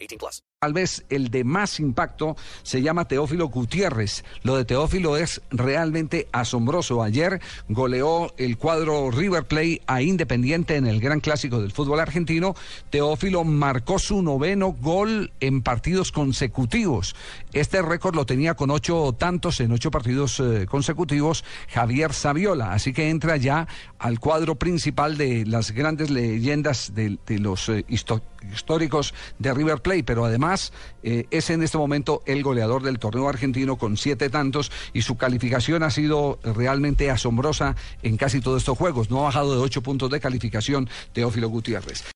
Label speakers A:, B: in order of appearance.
A: 18 plus.
B: Tal vez el de más impacto se llama Teófilo Gutiérrez. Lo de Teófilo es realmente asombroso. Ayer goleó el cuadro River Play a Independiente en el Gran Clásico del fútbol argentino. Teófilo marcó su noveno gol en partidos consecutivos. Este récord lo tenía con ocho tantos en ocho partidos eh, consecutivos Javier Saviola. Así que entra ya al cuadro principal de las grandes leyendas de, los eh, históricos de River Plate, pero además eh, es en este momento el goleador del torneo argentino con siete tantos y su calificación ha sido realmente asombrosa en casi todos estos juegos. No ha bajado de ocho puntos de calificación Teófilo Gutiérrez.